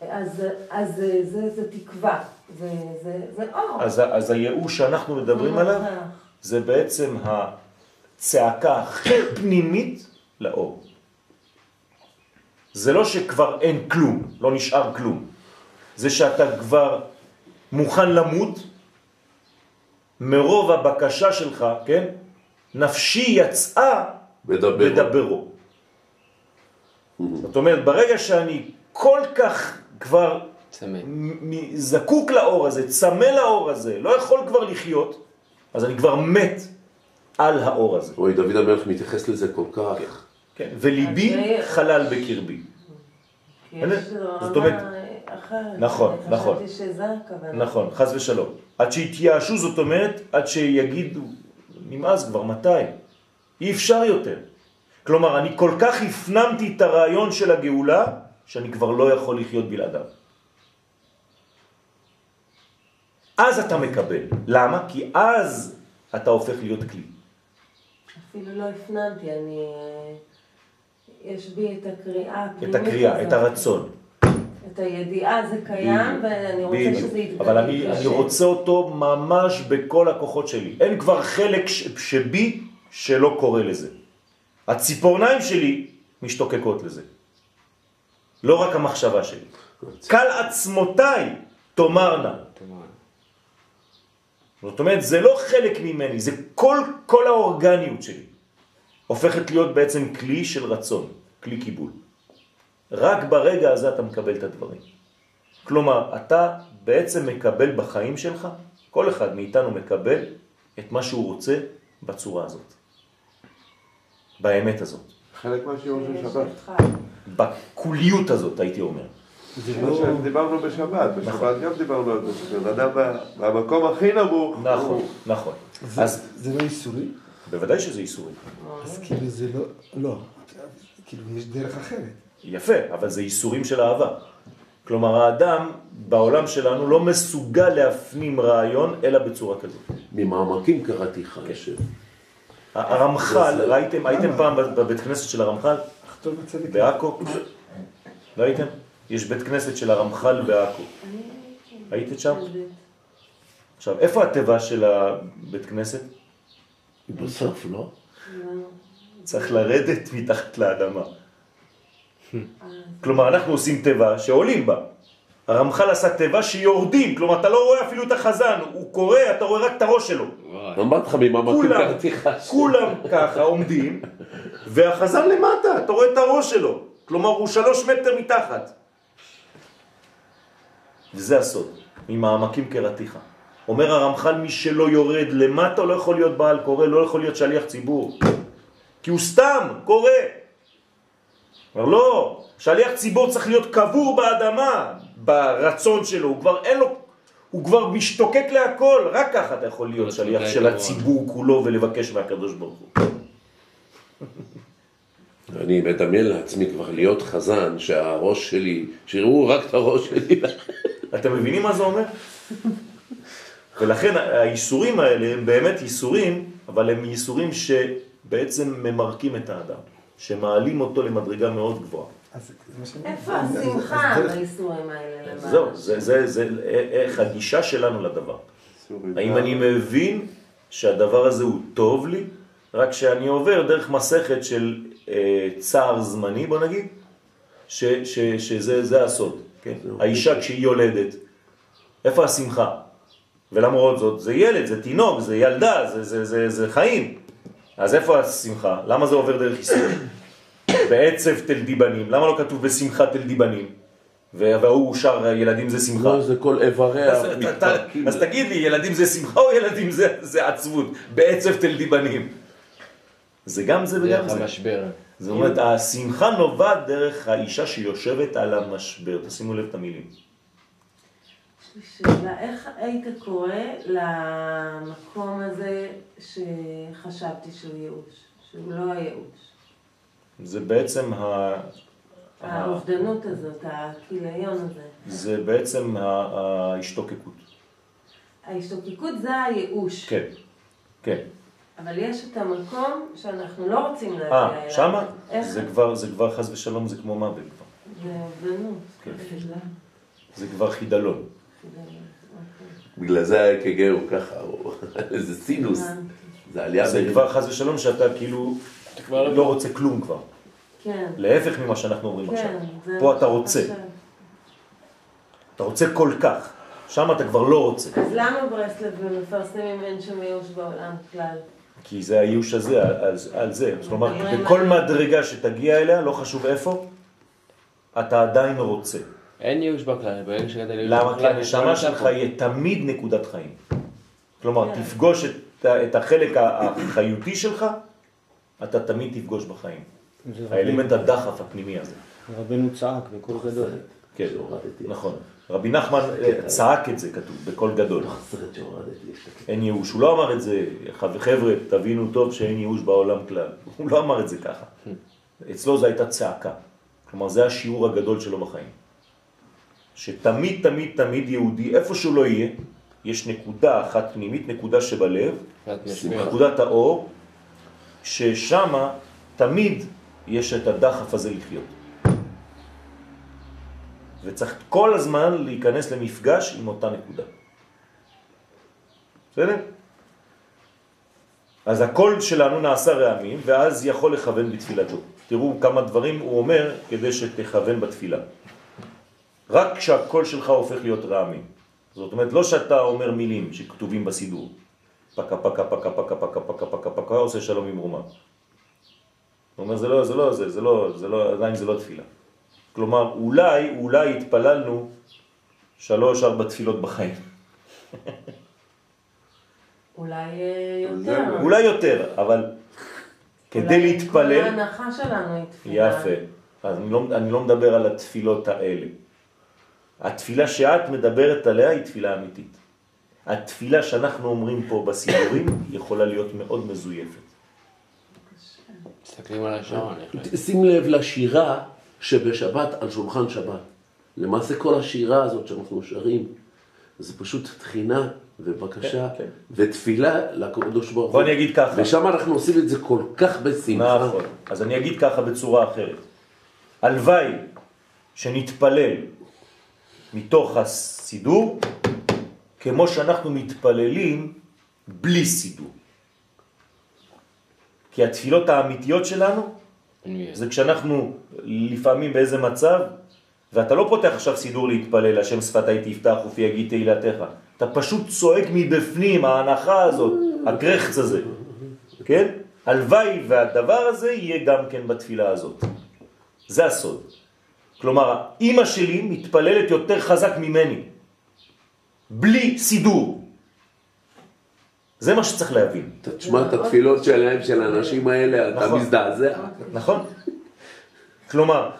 E: אז, אז זה, זה, זה תקווה, זה, זה, זה אור.
A: אז, אז הייאוש שאנחנו מדברים עליו, זה בעצם הצעקה הכי פנימית לאור. זה לא שכבר אין כלום, לא נשאר כלום. זה שאתה כבר מוכן למות מרוב הבקשה שלך, כן? נפשי יצאה
C: בדברו.
A: בדברו. זאת אומרת, ברגע שאני כל כך כבר
B: צמא.
A: זקוק לאור הזה, צמא לאור הזה, לא יכול כבר לחיות, אז אני כבר מת על האור הזה.
C: אוי, דוד המלך מתייחס לזה כל כך.
A: כן, וליבי
E: אז זה-
A: חלל בקרבי.
E: יש
A: זאת אומרת-
E: אחרת.
A: נכון, נכון.
E: חשבתי שזה הכוונה.
A: נכון, חז ושלום. עד שיתייאשו, זאת אומרת, עד שיגידו, נמאס כבר, מתי? אי אפשר יותר. כלומר, אני כל כך הפנמתי את הרעיון של הגאולה, שאני כבר לא יכול לחיות בלעדיו. אז אתה מקבל. למה? כי אז אתה הופך להיות כלי.
E: אפילו לא הפנמתי, אני... יש בי את הקריאה הפנימית
A: את הקריאה,
E: הזאת.
A: את הרצון.
E: את הידיעה זה קיים, ואני רוצה
A: בדיוק.
E: שזה יתגלה.
A: אבל אני, אני רוצה אותו ממש בכל הכוחות שלי. אין כבר חלק ש, שבי שלא קורא לזה. הציפורניים שלי משתוקקות לזה. לא רק המחשבה שלי. קל עצמותיי תאמרנה. זאת אומרת, זה לא חלק ממני, זה כל, כל האורגניות שלי. הופכת להיות בעצם כלי של רצון, כלי קיבול. רק ברגע הזה אתה מקבל את הדברים. כלומר, אתה בעצם מקבל בחיים שלך, כל אחד מאיתנו מקבל את מה שהוא רוצה בצורה הזאת. באמת הזאת.
D: חלק מהשיעור של שבת.
A: בקוליות הזאת, הייתי אומר.
F: זה
D: מה
F: לא...
D: שדיברנו בשבת, בשבת גם דיברנו על זה, אדם במקום הכי נמוך,
A: נכון, נכון.
G: זה,
A: אז
G: זה לא איסורי?
A: בוודאי שזה איסורי.
G: אז כאילו זה לא, לא, כאילו יש דרך אחרת.
A: יפה, אבל זה איסורים של אהבה. כלומר, האדם בעולם שלנו לא מסוגל להפנים רעיון אלא בצורה כזאת.
C: ממעמקים קראתי לך
A: כן. הרמח"ל, ראיתם, הייתם פעם בבית כנסת של הרמח"ל? בעכו? לא הייתם? יש בית כנסת של הרמח"ל בעכו. הייתם שם? עכשיו, איפה התיבה של הבית כנסת?
C: בסוף, לא?
A: צריך לרדת מתחת לאדמה. כלומר, אנחנו עושים תיבה שעולים בה. הרמח"ל עשה תיבה שיורדים, כלומר, אתה לא רואה אפילו את החזן, הוא קורא, אתה רואה רק את הראש שלו.
C: אמרתי לך קראתי לך השם.
A: כולם ככה עומדים, והחזן למטה, אתה רואה את הראש שלו. כלומר, הוא שלוש מטר מתחת. וזה הסוד, ממעמקים קראתיך. אומר הרמח"ל, מי שלא יורד למטה לא יכול להיות בעל קורא, לא יכול להיות שליח ציבור. כי הוא סתם קורא. אומר לא, שליח ציבור צריך להיות קבור באדמה, ברצון שלו, הוא כבר אין לו, הוא כבר משתוקק להכל, רק ככה אתה יכול להיות שליח של. הציבור כולו ולבקש מהקדוש ברוך הוא.
C: אני מדמיין לעצמי כבר להיות חזן, שהראש שלי, שיראו רק את הראש שלי.
A: אתם מבינים מה זה אומר? ולכן האיסורים האלה הם באמת איסורים, אבל הם איסורים שבעצם ממרקים את האדם, שמעלים אותו למדרגה מאוד גבוהה.
G: אז זה מה שאני...
E: איפה השמחה באיסורים האלה?
A: זהו, זה, זה, זה איך הגישה שלנו לדבר. האם
D: זה-
A: אני מבין שהדבר הזה הוא טוב לי, רק שאני עובר דרך מסכת של אה, צער זמני, בוא נגיד, ש, ש, שזה זה הסוד. כן? האישה כשהיא יולדת, איפה השמחה? ולמרות זאת, זה ילד, זה תינוק, זה ילדה, זה, זה, זה, זה חיים. אז איפה השמחה? למה זה עובר דרך איסורים? בעצב תל דיבנים, למה לא כתוב בשמחה תל דיבנים? והוא שר ילדים זה שמחה.
C: לא, זה כל איבריה
A: אז, אתה- אתה-
C: מתפרקים.
A: אז תגיד לי, ילדים זה שמחה או ילדים זה, זה עצבות? בעצב תל דיבנים. זה גם זה וגם
B: דרך
A: זה.
B: המשבר.
A: זאת אומרת, השמחה נובעת דרך האישה שיושבת על המשבר. תשימו לב את המילים.
E: שאלה, איך היית קורא למקום הזה שחשבתי שהוא ייאוש, שהוא לא הייאוש?
A: זה בעצם ה...
E: האובדנות הזאת, הכיליון הזה.
A: זה בעצם ההשתוקקות.
E: ההשתוקקות זה הייאוש.
A: כן, כן.
E: אבל יש את המקום שאנחנו לא רוצים להגיע
A: אה,
E: אליו.
A: שמה?
E: איך?
A: זה כבר, זה כבר חס ושלום, זה כמו מוות כבר.
E: זה אובדנות.
A: כן. זה כבר חידלון.
C: בגלל זה ה-AKG הוא ככה, איזה סינוס. זה עלייה
A: זה כבר חס ושלום שאתה כאילו
B: לא-
A: רוצה כלום כבר.
E: כן.
A: להפך ממה שאנחנו אומרים עכשיו.
E: כן. זה
A: פה אתה רוצה.
E: שחשב.
A: אתה רוצה כל כך. שם אתה כבר לא רוצה.
E: אז למה ברסלב מפרסמים אין שם ייאוש בעולם כלל?
A: כי זה האיוש הזה, על, על, זה. כלומר,
E: מדברים
A: בכל מדרגה שתגיע אליה, לא חשוב איפה, אתה עדיין רוצה.
B: אין ייאוש בכלל, ברגע שהגעת לייאוש
A: למה? כי
B: בכלל, אתה
A: הנשמה
B: לא
A: שלך. יהיה תמיד נקודת חיים. כלומר,
E: כן.
A: תפגוש את, את החלק החיותי שלך, אתה תמיד תפגוש בחיים. האלמנט הדחף הפנימי הזה.
F: רבנו צעק בקול גדול.
A: כן. נכון. רבי נחמן אה, צעק את זה, כתוב, בקול גדול. אין ייאוש. הוא לא אמר את זה, "חב- חבר'ה, תבינו טוב שאין ייאוש בעולם כלל. הוא לא אמר את זה ככה. אצלו זו הייתה צעקה. כלומר, זה השיעור הגדול שלו בחיים. שתמיד, תמיד, תמיד יהודי, איפה שהוא לא יהיה, יש נקודה אחת פנימית, נקודה שבלב. נקודת האור, ששמה תמיד יש את הדחף הזה לחיות. וצריך כל הזמן להיכנס למפגש עם אותה נקודה. בסדר? אז הקול שלנו נעשה רעמים, ואז יכול לכוון בתפילתו. תראו כמה דברים הוא אומר כדי שתכוון בתפילה. רק כשהקול שלך הופך להיות רעמים. זאת אומרת, לא שאתה אומר מילים שכתובים בסידור. פקה פקה פקה פקה פקה פקה פקה פקה עושה שלום עם רומה. הוא אומר, זה לא, לא, זה, זה לא, זה לא, עדיין זה לא תפילה. כלומר, אולי, אולי התפללנו שלוש, ארבע תפילות בחיים.
E: אולי אה, יותר.
A: אולי יותר, אבל כדי
E: אולי כל
A: להתפלל...
E: ההנחה שלנו היא תפילה.
A: יפה. אז אני לא, אני לא מדבר על התפילות האלה. התפילה שאת מדברת עליה היא תפילה אמיתית. התפילה שאנחנו אומרים פה בסידורים יכולה להיות מאוד מזויפת.
B: מסתכלים על השעון,
C: שים לב לשירה שבשבת על שולחן שבת. למעשה כל השירה הזאת שאנחנו שרים, זה פשוט תחינה ובקשה
A: כן, כן.
C: ותפילה לקדוש ברוך הוא.
A: בוא אני אגיד ככה.
C: ושם אנחנו עושים את זה כל כך בשמחה.
A: נכון. אז אני אגיד ככה בצורה אחרת. הלוואי שנתפלל מתוך הסידור כמו שאנחנו מתפללים בלי סידור. כי התפילות האמיתיות שלנו זה כשאנחנו לפעמים באיזה מצב, ואתה לא פותח עכשיו סידור להתפלל, השם שפתי תפתח ופי יגיד תהילתך. אתה פשוט צועק מבפנים, ההנחה הזאת, הקרחץ הזה, כן? הלוואי והדבר הזה יהיה גם כן בתפילה הזאת. זה הסוד. כלומר, אימא שלי מתפללת יותר חזק ממני, בלי סידור. זה מה שצריך להבין.
C: אתה תשמע את התפילות שלהם, של האנשים האלה, אתה
A: נכון.
C: מזדעזע.
A: נכון? כלומר,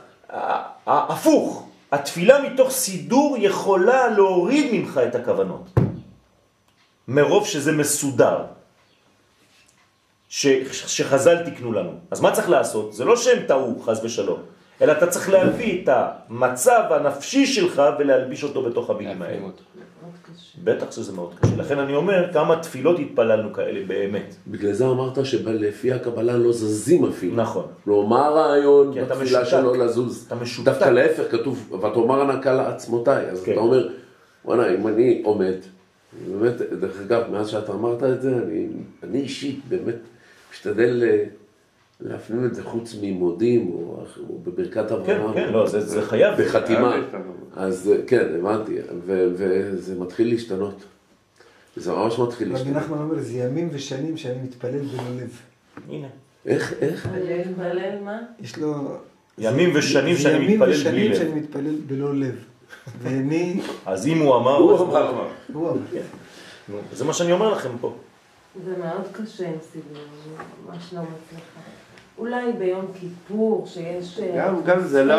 A: הפוך, התפילה מתוך סידור יכולה להוריד ממך את הכוונות. מרוב שזה מסודר. ש, שחז"ל תקנו לנו. אז מה צריך לעשות? זה לא שהם טעו, חז ושלום, אלא אתה צריך להביא את המצב הנפשי שלך ולהלביש אותו בתוך המילים האלה. בטח שזה מאוד קשה. לכן אני אומר, כמה תפילות התפללנו כאלה באמת.
C: בגלל זה אמרת שלפי הקבלה לא זזים אפילו.
A: נכון.
C: לא, מה הרעיון בתפילה. שלו לזוז?
A: אתה משותק.
C: דווקא להפך, כתוב, ותאמר הנקה לעצמותיי. אז
A: כן.
C: אתה אומר, וואלה, אם אני עומד, באמת, דרך אגב, מאז שאתה אמרת את זה, אני, אני אישית באמת משתדל אה, להפנים את זה חוץ ממודים, או, או בברכת
A: כן,
C: אברהם.
A: כן, לא, זה, זה חייב.
C: בחתימה.
D: להשתנות.
C: אז אה, כן, הבנתי, ו- וזה מתחיל להשתנות. זה ממש מתחיל
G: רבי
C: להשתנות.
G: נחמן אומר, זה ימים ושנים שאני מתפלל בלא לב.
A: הנה.
C: איך, איך?
E: להתפלל מה?
G: יש לו...
A: ימים ושנים שאני
G: ימים
A: מתפלל
G: ושנים
A: בלי לב.
G: שאני מתפלל בלא לב. ואני...
A: אז אם הוא אמר,
C: הוא אמר.
G: הוא אמר.
A: נו, זה מה שאני אומר לכם פה.
E: זה מאוד קשה עם אני ממש לא מצליחה. אולי ביום כיפור, שיש... אה,
D: גם, גם זה לא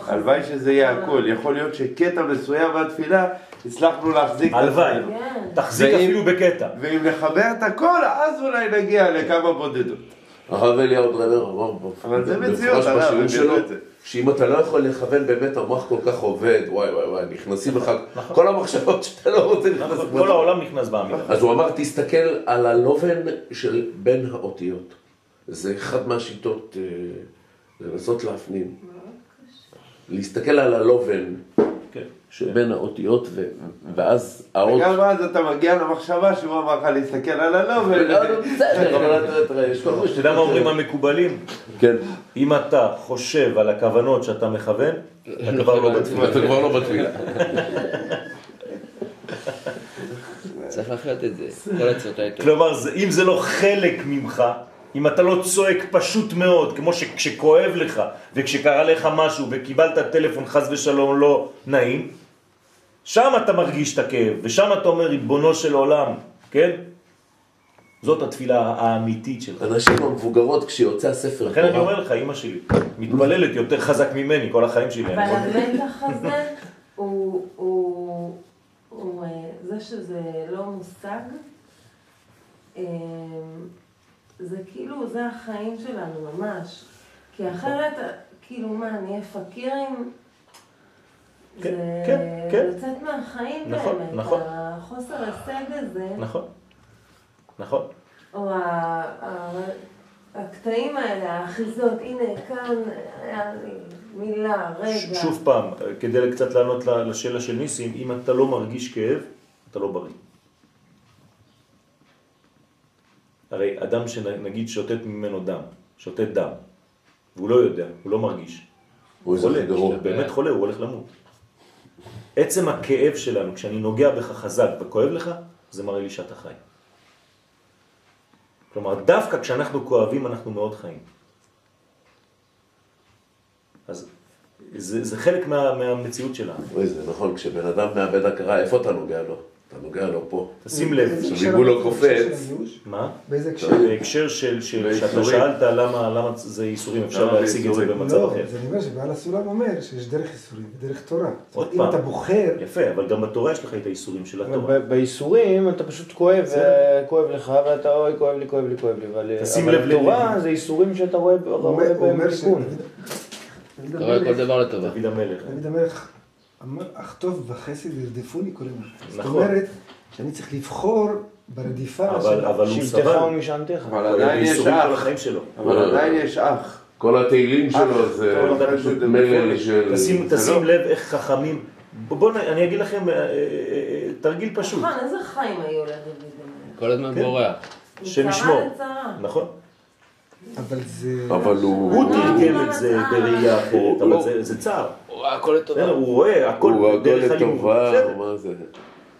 E: חזקה.
D: הלוואי שזה יהיה הכל, יכול להיות שקטע מסוים מהתפילה הצלחנו להחזיק את
A: הלוואי.
E: כן.
A: תחזיק אפילו בקטע.
D: ואם נחבר את הכל, אז אולי נגיע לכמה בודדות.
C: הרב אליהו דרמר אמר
D: אבל זה
C: במפורש בשיעור שלו. שאם אתה לא יכול לכוון באמת המוח כל כך עובד, וואי וואי וואי, נכנסים לך כל המחשבות שאתה לא רוצה
A: נכון,
C: נכנסים.
A: כל העולם נכנס בעמידה.
C: אז הוא אמר, תסתכל על הלובן של בין האותיות. זה אחד מהשיטות אה, לנסות להפנים. להסתכל על הלובן
A: כן.
C: שבין האותיות, ו- ואז האות...
D: וגם אז אתה מגיע למחשבה שהוא אמר לך להסתכל על הלא,
C: בסדר, אבל אתה יש כל
A: אתה יודע מה אומרים המקובלים?
C: כן,
A: אם אתה חושב על הכוונות שאתה מכוון, אתה כבר לא בתפילה.
C: אתה כבר לא בתפילה.
B: צריך לחיות את זה. כל עצות האלה.
A: כלומר, זה- אם זה לא חלק ממך, אם אתה לא צועק פשוט מאוד, כמו שכשכואב לך, וכשקרה לך משהו, וקיבלת טלפון חס ושלום לא נעים, שם אתה מרגיש את הכאב, ושם אתה אומר, ריבונו של עולם, כן? זאת התפילה האמיתית שלך.
C: הנשים המבוגרות, כשיוצא הספר
A: לכן אני אומר לך, אמא שלי, מתפללת יותר חזק ממני כל החיים שלי.
E: אבל המתח הזה הוא, הוא, הוא, אה, זה שזה לא מושג, אה, זה כאילו, זה החיים שלנו ממש. כי אחרת, כאילו מה, נהיה פקירים?
A: כן,
E: זה
A: כן, כן.
E: לצאת מהחיים
A: נכון,
E: באמת.
A: נכון.
E: החוסר הישג הזה,
A: נכון, נכון.
E: או ה- הקטעים האלה, האחיזות, הנה, כאן היה לי מילה, רגע.
A: שוב פעם, כדי קצת לענות לשאלה של ניסים, אם אתה לא מרגיש כאב, אתה לא בריא. הרי אדם שנגיד שותת ממנו דם, שותת דם, והוא לא יודע, הוא לא מרגיש,
C: הוא
A: חולה. הוא באמת חולה, הוא הולך למות. עצם הכאב שלנו, כשאני נוגע בך חזק וכואב לך, זה מראה לי שאתה חי. כלומר, דווקא כשאנחנו כואבים אנחנו מאוד חיים. אז זה, זה חלק מה, מהמציאות שלנו.
C: אוי, זה נכון, כשבן אדם מאבד הכרה, איפה אתה נוגע לו? אתה נוגע לו פה.
A: תשים לב,
C: עכשיו, אם הוא לא קופץ-?
A: מה?
G: באיזה הקשר?
A: בהקשר של, שאתה
C: באיסורים.
A: שאלת למה, למה זה איסורים, אפשר להציג את זה
C: באיסורים?
A: במצב
G: לא,
A: אחר.
G: אז אני אומר שבעל הסולם אומר שיש דרך איסורים ודרך תורה.
A: עוד
G: אומרת, אם
A: פעם.
G: אתה בוחר,
A: יפה, אבל גם בתורה יש לך את האיסורים של התורה.
F: ב- בייסורים אתה פשוט כואב,
A: בסדר.
F: כואב לך ואתה אוי כואב לי, כואב לי, כואב לי, אבל
A: לב
F: בתורה. זה איסורים שאתה רואה בהם תיקון.
G: דוד
B: אתה רואה כל
G: המלך-
B: דבר לטובה.
A: דוד המלך.
G: אמר, אך טוב וחסד ירדפוני כל יום. זאת
A: נכון.
G: אומרת שאני צריך לבחור ברדיפה
A: אבל,
G: של...
F: שבטך. ומשענתך.
D: אבל עדיין יש אח. אבל עדיין יש אח.
C: כל התהילים שלו זה מלל. של...
A: תשים. לב איך חכמים, בואו אני אגיד לכם אה, אה, אה, תרגיל פשוט,
E: נכון, איזה חיים היו לדוד?
B: כל הזמן
A: כן.
B: בורח.
A: שנשמור.
E: מצרה לצרה.
A: נכון?
G: אבל זה...
C: אבל הוא...
A: הוא תרגם את זה. בראייה אחרת, אבל זה צער.
B: הכל לטובה.
A: הוא רואה הכל
C: הוא הכל
A: דרך הלימוד.
C: מה זה?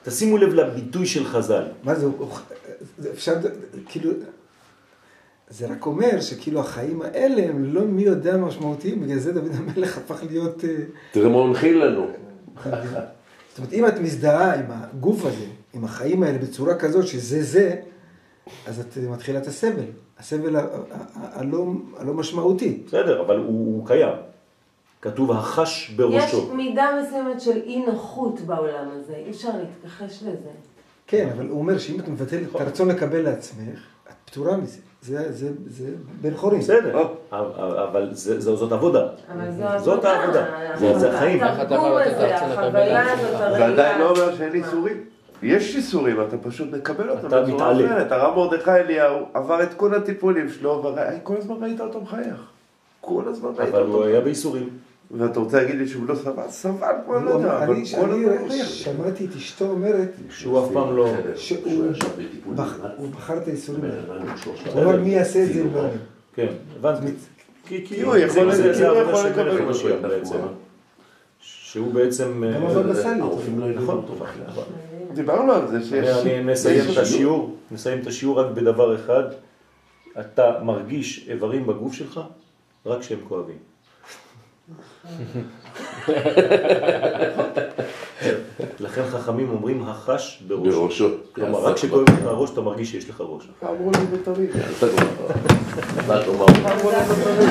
A: תשימו לב לביטוי של חז"ל.
G: מה זה, אפשר, כאילו, זה רק אומר שכאילו החיים האלה הם לא מי יודע משמעותיים, בגלל זה דוד המלך הפך להיות... אה,
C: תראה מה הוא הנחיל לנו.
G: זאת אומרת, אם את מזדהה עם הגוף הזה, עם החיים האלה בצורה כזאת שזה זה, אז את מתחילה את הסבל. הסבל הלא משמעותי.
A: בסדר, אבל הוא קיים. כתוב החש
E: יש
A: בראשו.
E: מידה מסוימת של אי נוחות בעולם הזה, אי אפשר להתכחש לזה.
G: כן, אבל הוא אומר שאם את מבטלת את הרצון לקבל לעצמך, את פטורה מזה. זה, זה, זה בן חורין.
A: בסדר. אבל זה, זה, זאת עבודה.
E: אבל זו
A: זאת העבודה. זה- זה החיים.
E: התרגום הזה, החוויה? הזאת,
D: זה עדיין. לא אומר שאין איסורים. יש איסורים, אתה פשוט מקבל אותם
A: אתה מתעלה.
D: אחרת. הרב מרדכי אליהו עבר את כל הטיפולים שלו, וכל הזמן ראית אותו מחייך. כל הזמן ראית
A: אבל הוא
D: אותו.
A: היה בייסורים.
D: ואתה רוצה להגיד לי שהוא לא סבל? סבל כמו אני לא יודע, אבל
G: אני,
D: כל הזמן.
G: שמעתי את אשתו אומרת
A: שהוא אף פעם לא...
G: שהוא בחר את האיסורים האלה. הוא אמר מי יעשה את זה לא אני.
A: כן, הבנתי. כי,
D: הוא יכול- לקבל.
A: משיח בעצם. שהוא בעצם...
G: גם
A: אה,
G: סאלי.
C: הרופאים לא הבינו
A: נכון,
C: אותו בכלל.
A: נכון.
D: דיברנו על זה שיש...
A: אני נסיים את השיעור, נסיים את השיעור רק בדבר אחד. אתה מרגיש איברים בגוף שלך רק כשהם כואבים. לכן חכמים אומרים החש בראשו.
C: בראשו.
A: כלומר,
C: יעשה
A: רק כשכואב לך הראש אתה מרגיש שיש לך ראש.
D: אמרו לי בתמיד.
C: אתה כבר- אתה תאמר.
D: אמרו לי בתמיד.